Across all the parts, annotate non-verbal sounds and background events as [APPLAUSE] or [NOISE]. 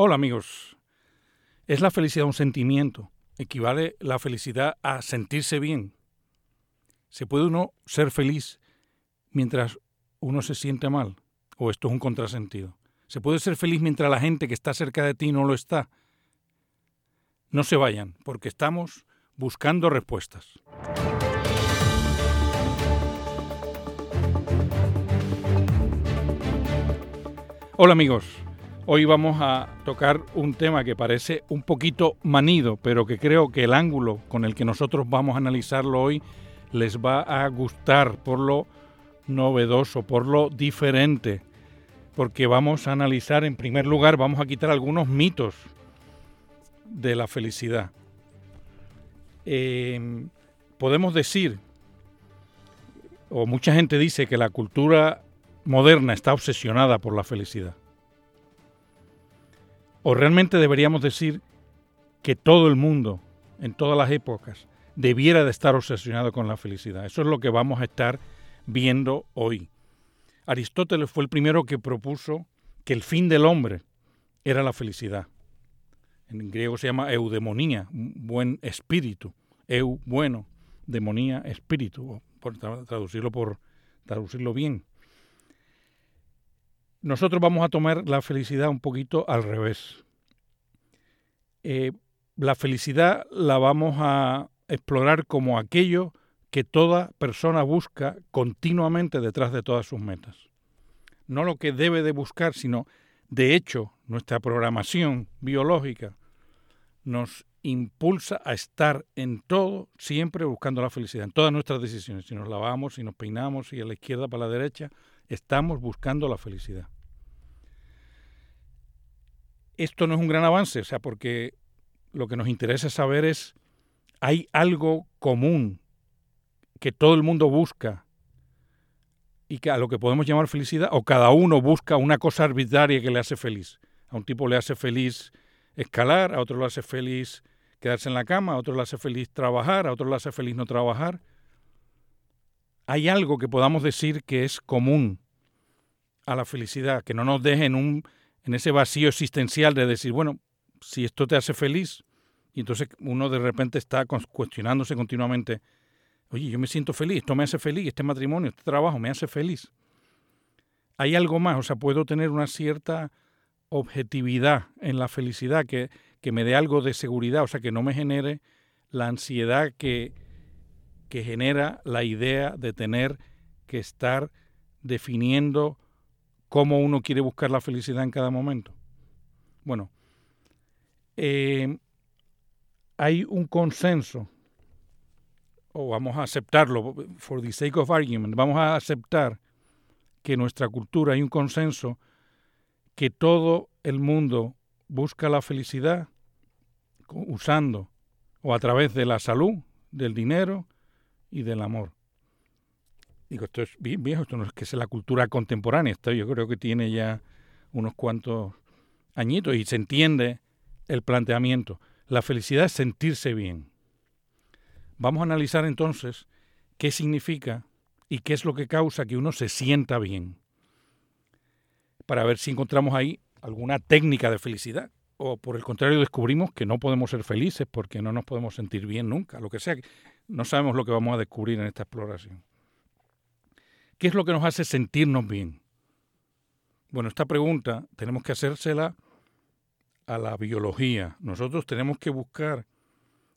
Hola amigos. ¿Es la felicidad un sentimiento? ¿Equivale la felicidad a sentirse bien? ¿Se puede uno ser feliz mientras uno se siente mal? ¿O esto es un contrasentido? ¿Se puede ser feliz mientras la gente que está cerca de ti no lo está? No se vayan, porque estamos buscando respuestas. Hola amigos, hoy vamos a tocar un tema que parece un poquito manido, pero que creo que el ángulo con el que nosotros vamos a analizarlo hoy les va a gustar por lo novedoso, por lo diferente, porque vamos a analizar en primer lugar, vamos a quitar algunos mitos de la felicidad. Em, podemos decir, o mucha gente dice que la cultura moderna está obsesionada por la felicidad. O realmente deberíamos decir que todo el mundo, en todas las épocas, debiera de estar obsesionado con la felicidad. Eso es lo que vamos a estar viendo hoy. Aristóteles fue el primero que propuso que el fin del hombre era la felicidad. En griego se llama eudemonía, buen espíritu. Eu, bueno, demonía, espíritu, traducirlo, por traducirlo bien nosotros vamos a tomar la felicidad un poquito al revés. Eh, la felicidad la vamos a explorar como aquello que toda persona busca continuamente detrás de todas sus metas. No lo que debe de buscar, sino de hecho nuestra programación biológica nos impulsa a estar en todo, siempre buscando la felicidad, en todas nuestras decisiones. Si nos lavamos, si nos peinamos, si a la izquierda para la derecha, estamos buscando la felicidad. Esto no es un gran avance, o sea, porque lo que nos interesa saber es, ¿hay algo común que todo el mundo busca y que a lo que podemos llamar felicidad? ¿O cada uno busca una cosa arbitraria que le hace feliz? A un tipo le hace feliz escalar, a otro le hace feliz quedarse en la cama, a otro le hace feliz trabajar, a otro le hace feliz no trabajar hay algo que podamos decir que es común a la felicidad, que no nos deje en, un, en ese vacío existencial de decir, bueno, si esto te hace feliz, y entonces uno de repente está cuestionándose continuamente, oye, yo me siento feliz, esto me hace feliz, este matrimonio, este trabajo me hace feliz. Hay algo más, o sea, puedo tener una cierta objetividad en la felicidad que, que me dé algo de seguridad, o sea, que no me genere la ansiedad que, que genera la idea de tener que estar definiendo cómo uno quiere buscar la felicidad en cada momento. Bueno, eh, hay un consenso, o vamos a aceptarlo, for the sake of argument, vamos a aceptar que en nuestra cultura hay un consenso que todo el mundo busca la felicidad usando o a través de la salud, del dinero, y del amor. Digo, esto es viejo, esto no es que sea la cultura contemporánea, esto yo creo que tiene ya unos cuantos añitos y se entiende el planteamiento. La felicidad es sentirse bien. Vamos a analizar entonces qué significa y qué es lo que causa que uno se sienta bien, para ver si encontramos ahí alguna técnica de felicidad o por el contrario descubrimos que no podemos ser felices porque no nos podemos sentir bien nunca, lo que sea. No sabemos lo que vamos a descubrir en esta exploración. ¿Qué es lo que nos hace sentirnos bien? Bueno, esta pregunta tenemos que hacérsela a la biología. Nosotros tenemos que buscar,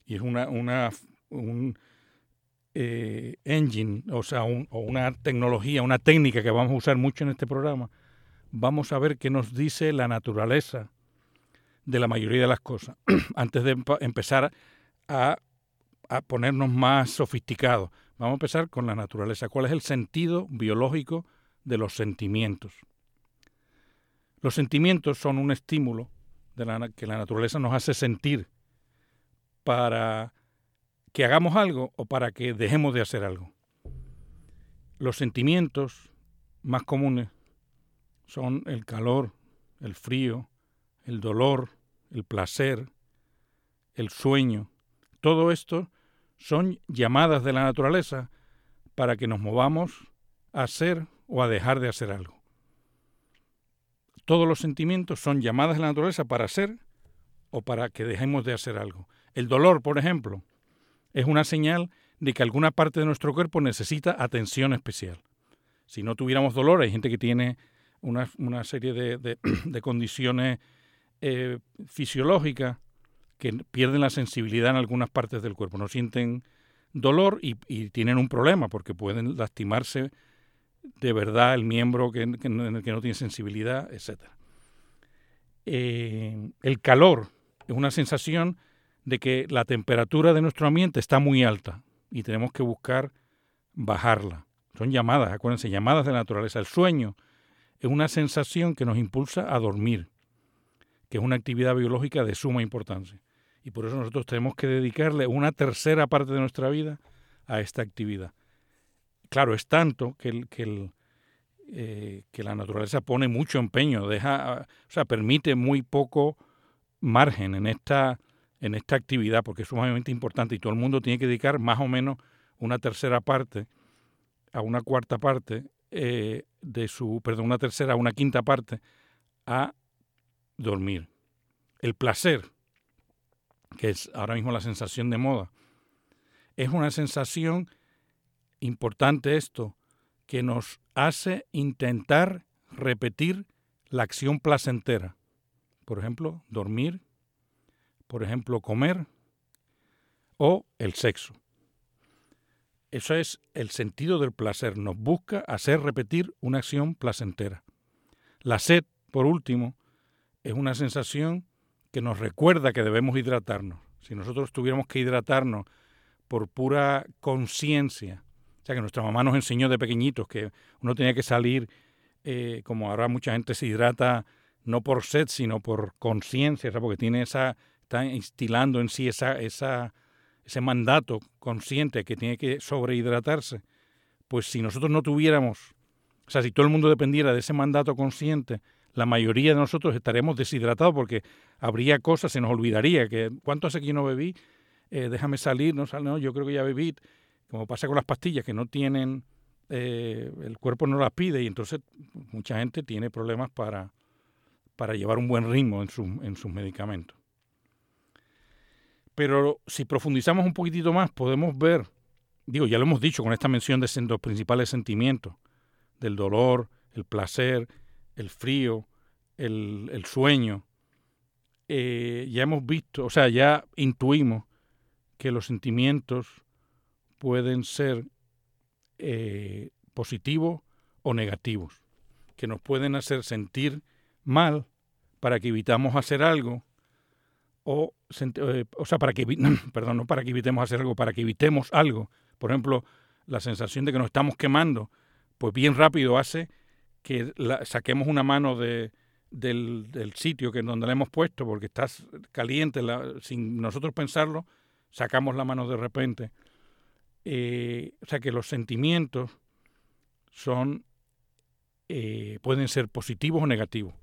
y es una, una un eh, engine, o sea, o una tecnología, una técnica que vamos a usar mucho en este programa, vamos a ver qué nos dice la naturaleza de la mayoría de las cosas, [CLEARS THROAT] antes de empezar a, a ponernos más sofisticados. Vamos a empezar con la naturaleza. ¿Cuál es el sentido biológico de los sentimientos? Los sentimientos son un estímulo de la, que la naturaleza nos hace sentir para que hagamos algo o para que dejemos de hacer algo. Los sentimientos más comunes son el calor, el frío, el dolor, el placer, el sueño, todo esto son llamadas de la naturaleza para que nos movamos a hacer o a dejar de hacer algo. todos los sentimientos son llamadas de la naturaleza para hacer o para que dejemos de hacer algo. El dolor, por ejemplo, es una señal de que alguna parte de nuestro cuerpo necesita atención especial. Si no tuviéramos dolor, hay gente que tiene una, serie [CLEARS THROAT] de, condiciones eh, fisiológicas que pierden la sensibilidad en algunas partes del cuerpo, no sienten dolor y, tienen un problema porque pueden lastimarse de verdad el miembro que, en el que no tiene sensibilidad, etc. Eh, el calor es una sensación de que la temperatura de nuestro ambiente está muy alta y tenemos que buscar bajarla. Son llamadas, acuérdense, llamadas de la naturaleza. El sueño es una sensación que nos impulsa a dormir, que es una actividad biológica de suma importancia. Y por eso nosotros tenemos que dedicarle una tercera parte de nuestra vida a esta actividad. Claro, es tanto que, que, eh, que la naturaleza pone mucho empeño, deja, o sea, permite muy poco margen en esta, en esta actividad porque es sumamente importante y todo el mundo tiene que dedicar más o menos una tercera parte a una cuarta parte eh, de su, perdón, una tercera a una quinta parte a dormir. El placer, que es ahora mismo la sensación de moda, es una sensación importante esto, que nos hace intentar repetir la acción placentera. Por ejemplo, dormir, por ejemplo, comer o el sexo. Eso es el sentido del placer. Nos busca hacer repetir una acción placentera. La sed, por último, es una sensación que nos recuerda que debemos hidratarnos. Si nosotros tuviéramos que hidratarnos por pura conciencia, o sea, que nuestra mamá nos enseñó de pequeñitos que uno tenía que salir, eh, como ahora mucha gente se hidrata no por sed, sino por conciencia, porque tiene esa, está instilando en sí esa, esa, ese mandato consciente que tiene que sobrehidratarse. Pues si nosotros no tuviéramos, o sea, si todo el mundo dependiera de ese mandato consciente, la mayoría de nosotros estaríamos deshidratados porque habría cosas, se nos olvidaría que cuánto hace que no bebí, eh, déjame salir, no, no, yo creo que ya bebí, como pasa con las pastillas que no tienen, eh, el cuerpo no las pide y entonces mucha gente tiene problemas para, para llevar un buen ritmo en, en sus medicamentos. Pero si profundizamos un poquitito más, podemos ver, digo, ya lo hemos dicho con esta mención de los principales sentimientos, del dolor, el placer, el frío, el, sueño. Eh, ya hemos visto, o sea, ya intuimos que los sentimientos pueden ser eh, positivos o negativos, que nos pueden hacer sentir mal para que evitamos hacer algo o, eh, o sea, para que, [CLEARS THROAT] perdón, no para que evitemos hacer algo, para que evitemos algo. Por ejemplo, la sensación de que nos estamos quemando, pues bien rápido hace que saquemos una mano de, del, del, sitio que donde la hemos puesto, porque está caliente, sin nosotros pensarlo, sacamos la mano de repente. Eh, o sea que los sentimientos son eh, pueden ser positivos o negativos.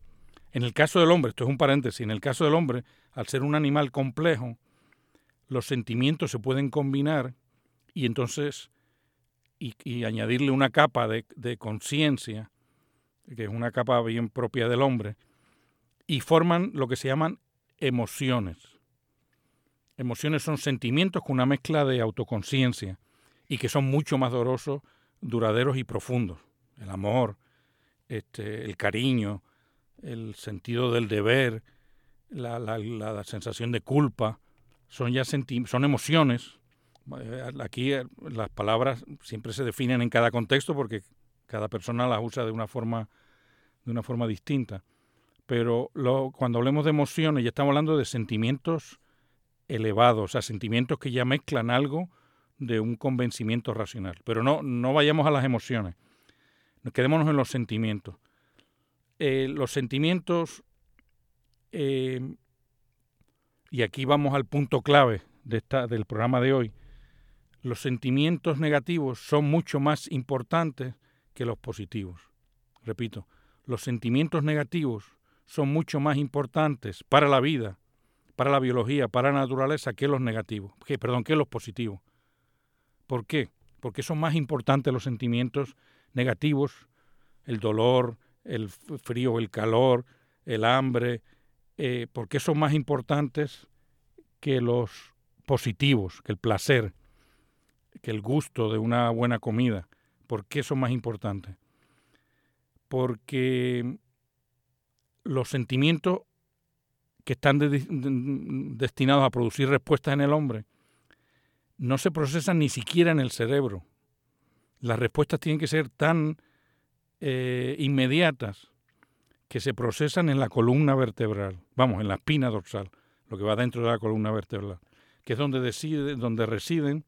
En el caso del hombre, esto es un paréntesis, en el caso del hombre, al ser un animal complejo, los sentimientos se pueden combinar y entonces y, añadirle una capa de, de conciencia, que es una capa bien propia del hombre, y forman lo que se llaman emociones. Emociones son sentimientos con una mezcla de autoconciencia y que son mucho más dolorosos, duraderos y profundos. El amor, este, el cariño, el sentido del deber, la, la, sensación de culpa, son ya son emociones. Eh, aquí eh, las palabras siempre se definen en cada contexto porque cada persona las usa de una forma, de una forma distinta. Pero lo, cuando hablemos de emociones ya estamos hablando de sentimientos elevados, o sea, sentimientos que ya mezclan algo de un convencimiento racional. Pero no, no vayamos a las emociones, quedémonos en los sentimientos. Eh, los sentimientos, eh, y aquí vamos al punto clave de esta, del programa de hoy, los sentimientos negativos son mucho más importantes que los positivos. Repito, los sentimientos negativos son mucho más importantes para la vida, para la biología, para la naturaleza que los negativos, perdón, que los positivos. ¿Por qué? Porque son más importantes los sentimientos negativos, el dolor, el frío, el calor, el hambre, eh, ¿por qué son más importantes que los positivos, que el placer, que el gusto de una buena comida? ¿Por qué son más importantes? Porque los sentimientos que están destinados a producir respuestas en el hombre no se procesan ni siquiera en el cerebro. Las respuestas tienen que ser tan eh, inmediatas que se procesan en la columna vertebral, vamos, en la espina dorsal, lo que va dentro de la columna vertebral, que es donde, decide, donde residen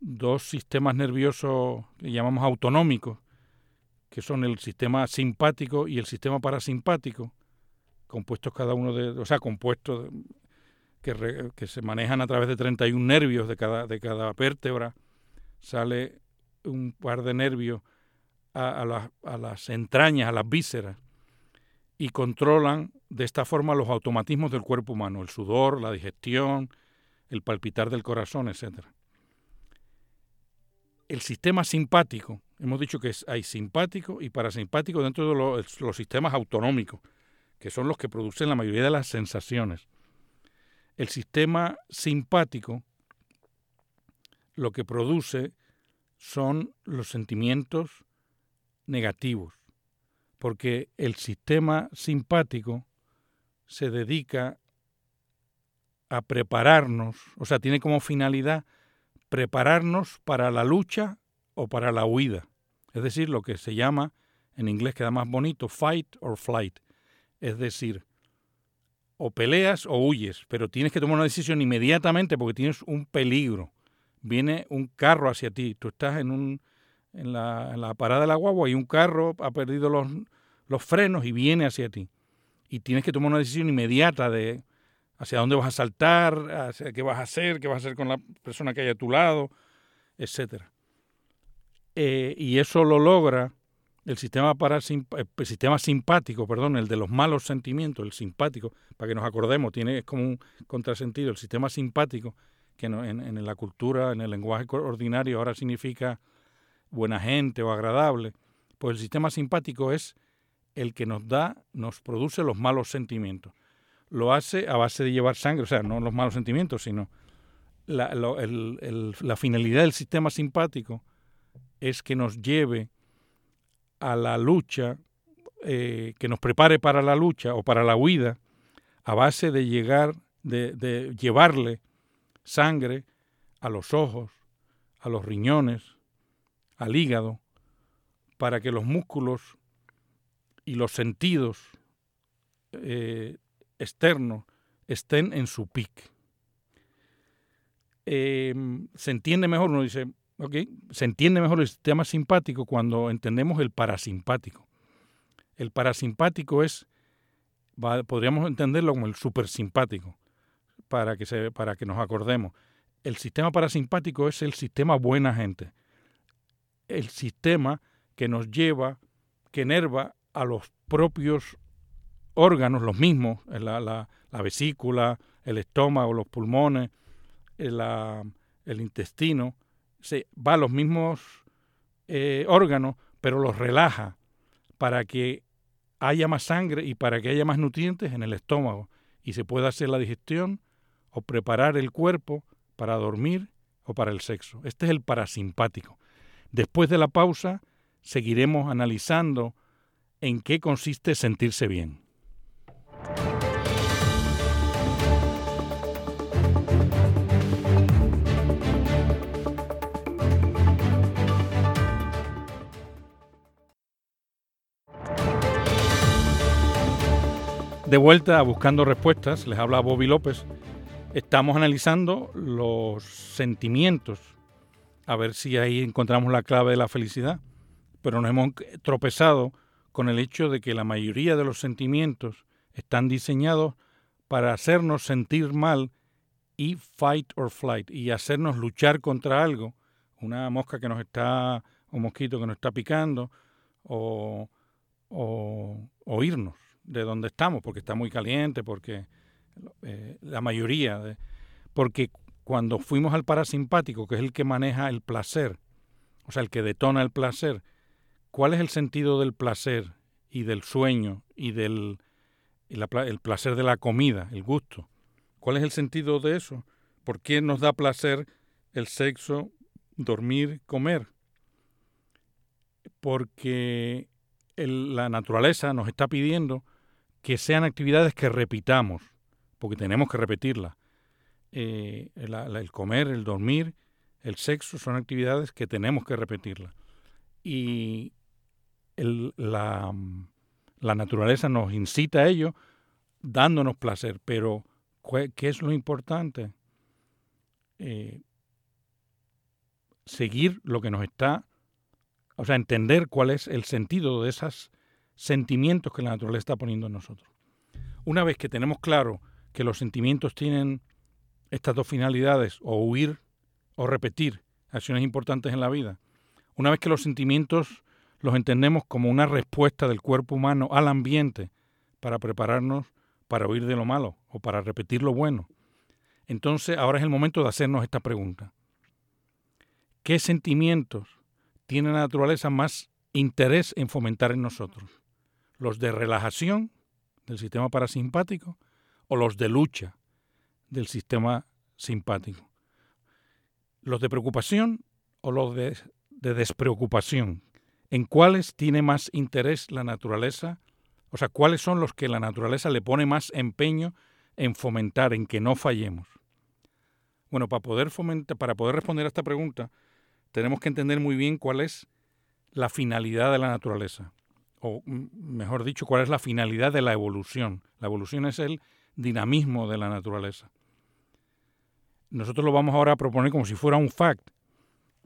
dos sistemas nerviosos que llamamos autonómicos, que son el sistema simpático y el sistema parasimpático, compuestos cada uno de, o sea, compuestos que, que, se manejan a través de 31 nervios de cada, de cada vértebra, sale un par de nervios a, a, a las entrañas, a las vísceras, y controlan de esta forma los automatismos del cuerpo humano, el sudor, la digestión, el palpitar del corazón, etc. El sistema simpático, hemos dicho que hay simpático y parasimpático dentro de los, los sistemas autonómicos, que son los que producen la mayoría de las sensaciones. El sistema simpático lo que produce son los sentimientos negativos, porque el sistema simpático se dedica a prepararnos, o sea, tiene como finalidad prepararnos para la lucha o para la huida. Es decir, lo que se llama, en inglés queda más bonito, fight or flight. Es decir, o peleas o huyes, pero tienes que tomar una decisión inmediatamente porque tienes un peligro. Viene un carro hacia ti, tú estás en, un, en, la, en la parada de la guagua y un carro ha perdido los, los frenos y viene hacia ti. Y tienes que tomar una decisión inmediata de hacia dónde vas a saltar, hacia qué vas a hacer, qué vas a hacer con la persona que hay a tu lado, etc. Eh, y eso lo logra el sistema, el sistema simpático, perdón, el de los malos sentimientos, el simpático, para que nos acordemos, tiene como un contrasentido, el sistema simpático, que en, en, la cultura, en el lenguaje ordinario ahora significa buena gente o agradable, pues el sistema simpático es el que nos da, nos produce los malos sentimientos. Lo hace a base de llevar sangre, o sea, no los malos sentimientos, sino la, finalidad del sistema simpático es que nos lleve a la lucha, eh, que nos prepare para la lucha o para la huida, a base de llegar, de, de llevarle sangre a los ojos, a los riñones, al hígado, para que los músculos y los sentidos eh, estén en su pic. Eh, se entiende mejor, uno dice, se entiende mejor el sistema simpático cuando entendemos el parasimpático. El parasimpático es, podríamos entenderlo como el supersimpático, para que, se, para que nos acordemos. El sistema parasimpático es el sistema buena gente, el sistema que nos lleva, que enerva a los propios órganos, los mismos, la, la, la vesícula, el estómago, los pulmones, el, el intestino, se va a los mismos eh, órganos, pero los relaja para que haya más sangre y para que haya más nutrientes en el estómago y se pueda hacer la digestión o preparar el cuerpo para dormir o para el sexo. Este es el parasimpático. Después de la pausa seguiremos analizando en qué consiste sentirse bien. De vuelta a Buscando Respuestas, les habla Bobby López. Estamos analizando los sentimientos, a ver si ahí encontramos la clave de la felicidad, pero nos hemos tropezado con el hecho de que la mayoría de los sentimientos están diseñados para hacernos sentir mal y fight or flight, y hacernos luchar contra algo, una mosca que nos está, un mosquito que nos está picando, o, o irnos de donde estamos, porque está muy caliente, porque eh, la mayoría, de, porque cuando fuimos al parasimpático, que es el que maneja el placer, o sea, el que detona el placer, ¿cuál es el sentido del placer y del sueño y del el placer de la comida, el gusto. ¿Cuál es el sentido de eso? ¿Por qué nos da placer el sexo, dormir, comer? Porque la naturaleza nos está pidiendo que sean actividades que repitamos, porque tenemos que repetirlas. Eh, el, comer, el dormir, el sexo son actividades que tenemos que repetirlas. Y la, naturaleza nos incita a ello dándonos placer, pero ¿qué es lo importante? Eh, seguir lo que nos está, o sea, entender cuál es el sentido de esos sentimientos que la naturaleza está poniendo en nosotros. Una vez que tenemos claro que los sentimientos tienen estas dos finalidades, o huir o repetir acciones importantes en la vida, una vez que los sentimientos los entendemos como una respuesta del cuerpo humano al ambiente para prepararnos para huir de lo malo o para repetir lo bueno. Entonces ahora es el momento de hacernos esta pregunta. ¿Qué sentimientos tiene la naturaleza más interés en fomentar en nosotros? ¿Los de relajación del sistema parasimpático o los de lucha del sistema simpático? ¿Los de preocupación o los de, de despreocupación? ¿En cuáles tiene más interés la naturaleza o sea, ¿cuáles son los que la naturaleza le pone más empeño en fomentar, en que no fallemos? Bueno, para poder, fomentar, para poder responder a esta pregunta, tenemos que entender muy bien cuál es la finalidad de la naturaleza, o mejor dicho, cuál es la finalidad de la evolución. La evolución es el dinamismo de la naturaleza. Nosotros lo vamos ahora a proponer como si fuera un fact,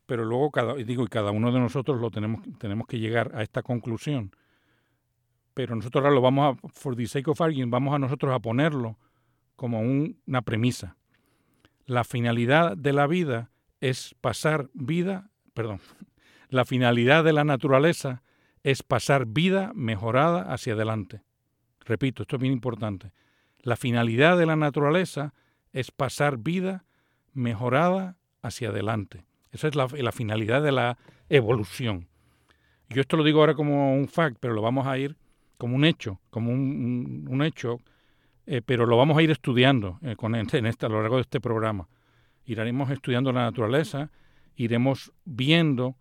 pero luego cada, digo, y cada uno de nosotros lo tenemos, tenemos que llegar a esta conclusión pero nosotros ahora lo vamos a, for the sake of arguing, vamos a nosotros a ponerlo como una premisa. La finalidad de la vida es pasar vida, perdón, [LAUGHS] la finalidad de la naturaleza es pasar vida mejorada hacia adelante. Repito, esto es bien importante. La finalidad de la naturaleza es pasar vida mejorada hacia adelante. Esa es la, finalidad de la evolución. Yo esto lo digo ahora como un fact, pero lo vamos a ir como un hecho, como un, hecho, eh, pero lo vamos a ir estudiando eh, con, en este, a lo largo de este programa. Iremos estudiando la naturaleza, iremos viendo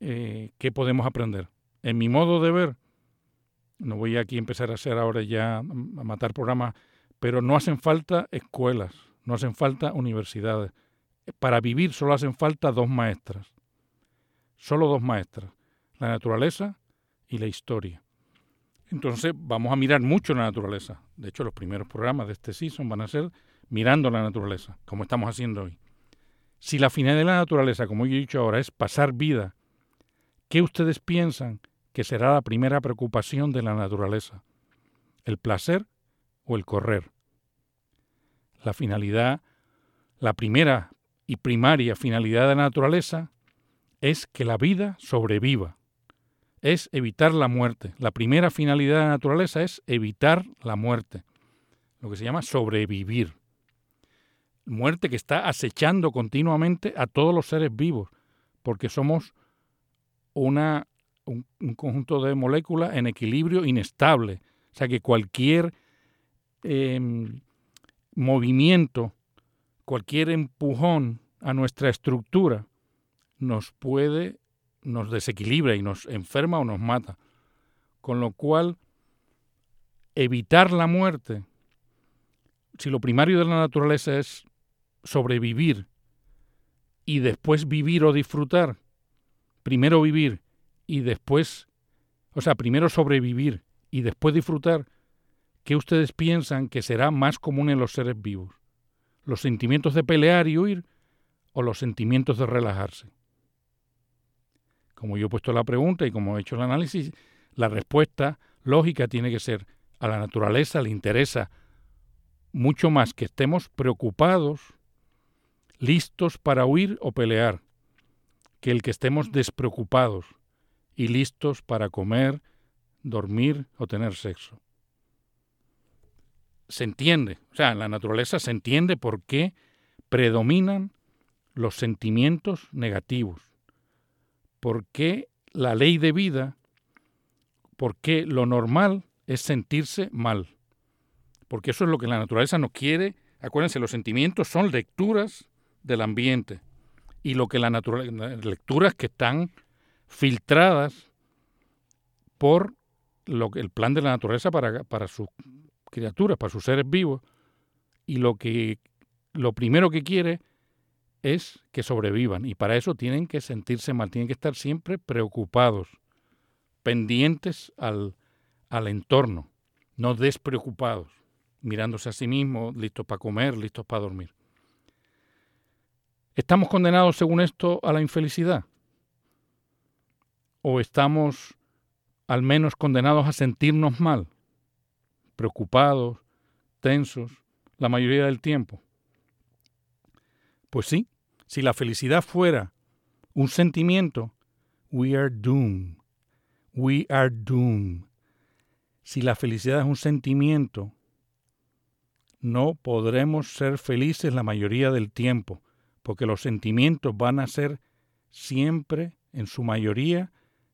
eh, qué podemos aprender. En mi modo de ver, no voy aquí a empezar a hacer ahora ya a matar programas, pero no hacen falta escuelas, no hacen falta universidades. Para vivir solo hacen falta dos maestras, solo dos maestras, la naturaleza y la historia. Entonces vamos a mirar mucho la naturaleza. De hecho, los primeros programas de este season van a ser mirando la naturaleza, como estamos haciendo hoy. Si la finalidad de la naturaleza, como yo he dicho ahora, es pasar vida, ¿qué ustedes piensan que será la primera preocupación de la naturaleza? ¿El placer o el correr? La finalidad, la primera y primaria finalidad de la naturaleza es que la vida sobreviva es evitar la muerte. La primera finalidad de la naturaleza es evitar la muerte, lo que se llama sobrevivir. Muerte que está acechando continuamente a todos los seres vivos, porque somos una, un, conjunto de moléculas en equilibrio inestable. O sea que cualquier em, movimiento, cualquier empujón a nuestra estructura nos puede nos desequilibra y nos enferma o nos mata. Con lo cual, evitar la muerte, si lo primario de la naturaleza es sobrevivir y después vivir o disfrutar, primero vivir y después, o sea, primero sobrevivir y después disfrutar, ¿qué ustedes piensan que será más común en los seres vivos? ¿Los sentimientos de pelear y huir o los sentimientos de relajarse? como yo he puesto la pregunta y como he hecho el análisis, la respuesta lógica tiene que ser a la naturaleza le interesa mucho más que estemos preocupados, listos para huir o pelear, que el que estemos despreocupados y listos para comer, dormir o tener sexo. Se entiende, o sea, en la naturaleza se entiende por qué predominan los sentimientos negativos por qué la ley de vida, por qué lo normal es sentirse mal. Porque eso es lo que la naturaleza nos quiere. Acuérdense, los sentimientos son lecturas del ambiente. Y lo que la naturaleza, lecturas que están filtradas por lo, el plan de la naturaleza para, para sus criaturas, para sus seres vivos. Y lo que lo primero que quiere es que sobrevivan. Y para eso tienen que sentirse mal, tienen que estar siempre preocupados, pendientes al, al entorno, no despreocupados, mirándose a sí mismos, listos para comer, listos para dormir. ¿Estamos condenados, según esto, a la infelicidad? ¿O estamos al menos condenados a sentirnos mal, preocupados, tensos, la mayoría del tiempo? Pues sí, si la felicidad fuera un sentimiento, we are doomed. We are doomed. Si la felicidad es un sentimiento, no podremos ser felices la mayoría del tiempo, porque los sentimientos van a ser siempre, en su mayoría,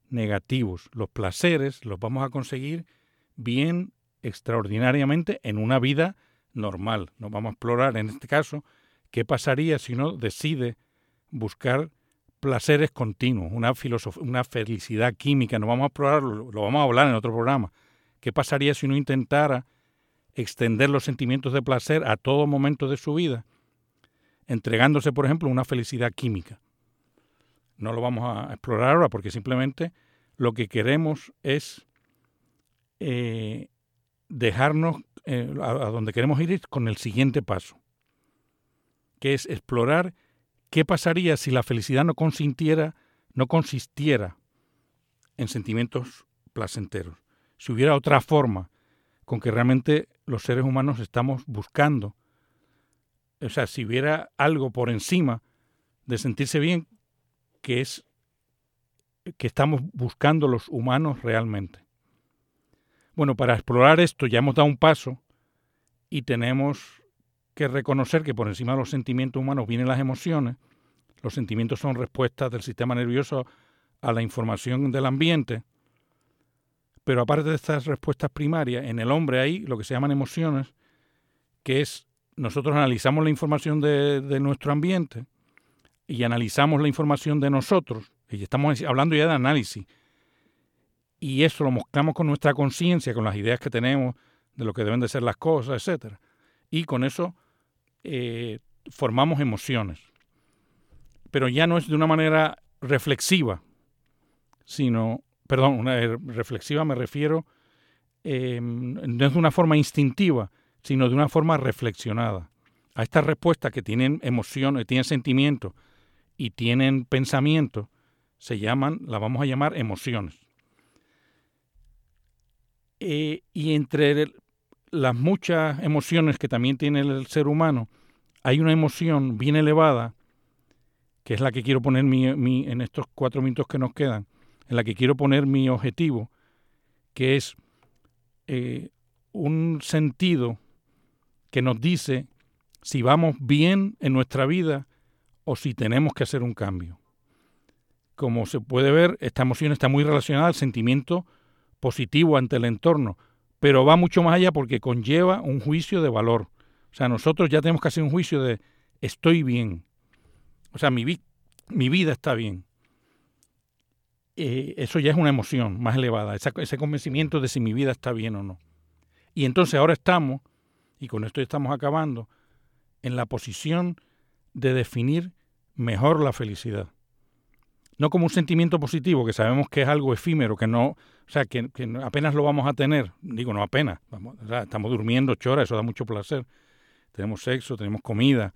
negativos. Los placeres los vamos a conseguir bien extraordinariamente en una vida normal. Nos vamos a explorar, en este caso, qué pasaría si uno decide buscar placeres continuos, una, una felicidad química. No vamos a explorarlo, lo vamos a hablar en otro programa. ¿Qué pasaría si uno intentara extender los sentimientos de placer a todo momento de su vida, entregándose, por ejemplo, una felicidad química? No lo vamos a explorar ahora porque simplemente lo que queremos es eh, dejarnos eh, a, a donde queremos ir con el siguiente paso, que es explorar qué pasaría si la felicidad no consintiera, no consistiera en sentimientos placenteros si hubiera otra forma con que realmente los seres humanos estamos buscando, o sea, si hubiera algo por encima de sentirse bien, que es que estamos buscando los humanos realmente. Bueno, para explorar esto ya hemos dado un paso y tenemos que reconocer que por encima de los sentimientos humanos vienen las emociones. Los sentimientos son respuestas del sistema nervioso a la información del ambiente pero aparte de estas respuestas primarias, en el hombre hay lo que se llaman emociones, que es nosotros analizamos la información de, nuestro ambiente y analizamos la información de nosotros, y estamos hablando ya de análisis, y eso lo mezclamos con nuestra conciencia, con las ideas que tenemos de lo que deben de ser las cosas, etc. Y con eso eh, formamos emociones. Pero ya no es de una manera reflexiva, sino perdón, una eh, reflexiva me refiero, em, no es de una forma instintiva, sino de una forma reflexionada. A estas respuestas que tienen emociones, tienen sentimientos y tienen pensamiento, se llaman, las vamos a llamar emociones. Eh, y entre las muchas emociones que también tiene el ser humano, hay una emoción bien elevada, que es la que quiero poner en estos cuatro minutos que nos quedan, en la que quiero poner mi objetivo, que es eh, un sentido que nos dice si vamos bien en nuestra vida o si tenemos que hacer un cambio. Como se puede ver, esta emoción está muy relacionada al sentimiento positivo ante el entorno, pero va mucho más allá porque conlleva un juicio de valor. O sea, nosotros ya tenemos que hacer un juicio de estoy bien. O sea, mi, mi vida está bien. Eh, eso ya es una emoción más elevada, ese convencimiento de si mi vida está bien o no. Y entonces ahora estamos, y con esto estamos acabando, en la posición de definir mejor la felicidad. No como un sentimiento positivo, que sabemos que es algo efímero, que no, o sea, que, apenas lo vamos a tener. Digo, no apenas. Vamos, estamos durmiendo ocho eso da mucho placer. Tenemos sexo, tenemos comida,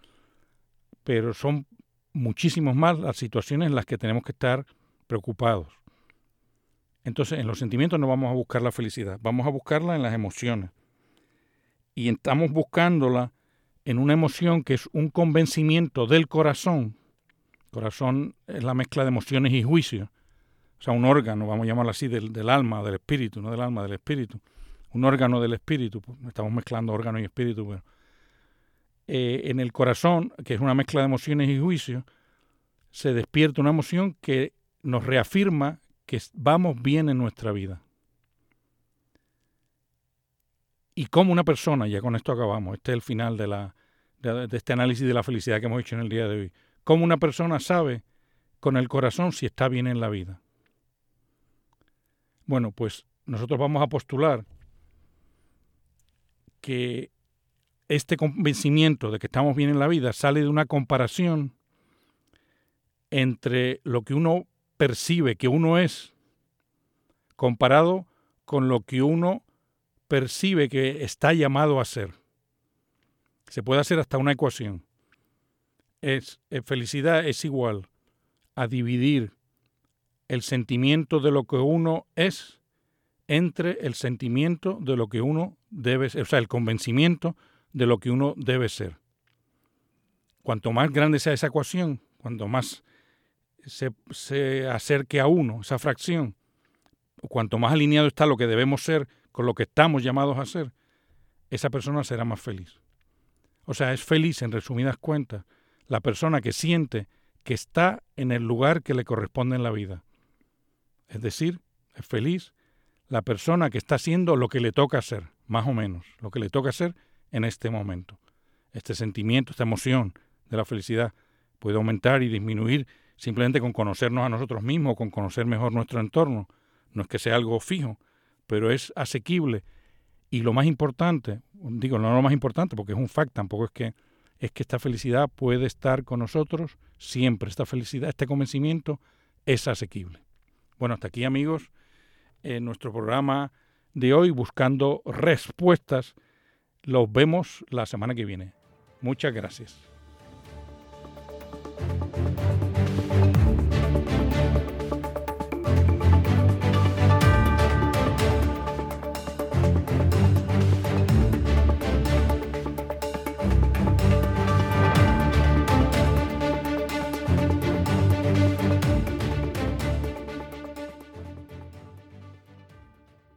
pero son muchísimos más las situaciones en las que tenemos que estar preocupados. Entonces, en los sentimientos no vamos a buscar la felicidad, vamos a buscarla en las emociones. Y estamos buscándola en una emoción que es un convencimiento del corazón. Corazón es la mezcla de emociones y juicios. O sea, un órgano, vamos a llamarlo así, del, del alma, del espíritu, no del alma, del espíritu. Un órgano del espíritu, pues, estamos mezclando órgano y espíritu, pero eh, en el corazón, que es una mezcla de emociones y juicios, se despierta una emoción que nos reafirma que vamos bien en nuestra vida. Y cómo una persona, ya con esto acabamos, este es el final de, la, de, este análisis de la felicidad que hemos hecho en el día de hoy, cómo una persona sabe con el corazón si está bien en la vida. Bueno, pues nosotros vamos a postular que este convencimiento de que estamos bien en la vida sale de una comparación entre lo que uno percibe que uno es comparado con lo que uno percibe que está llamado a ser. Se puede hacer hasta una ecuación. Es, eh, felicidad es igual a dividir el sentimiento de lo que uno es entre el sentimiento de lo que uno debe ser, o sea, el convencimiento de lo que uno debe ser. Cuanto más grande sea esa ecuación, cuanto más se, se acerque a uno, esa fracción, cuanto más alineado está lo que debemos ser con lo que estamos llamados a ser, esa persona será más feliz. O sea, es feliz, en resumidas cuentas, la persona que siente que está en el lugar que le corresponde en la vida. Es decir, es feliz la persona que está haciendo lo que le toca hacer, más o menos, lo que le toca hacer en este momento. Este sentimiento, esta emoción de la felicidad puede aumentar y disminuir simplemente con conocernos a nosotros mismos, con conocer mejor nuestro entorno. No es que sea algo fijo, pero es asequible. Y lo más importante, digo, no lo más importante porque es un fact, tampoco es que es que esta felicidad puede estar con nosotros siempre. Esta felicidad, este convencimiento es asequible. Bueno, hasta aquí amigos, en nuestro programa de hoy buscando respuestas. Los vemos la semana que viene. Muchas gracias.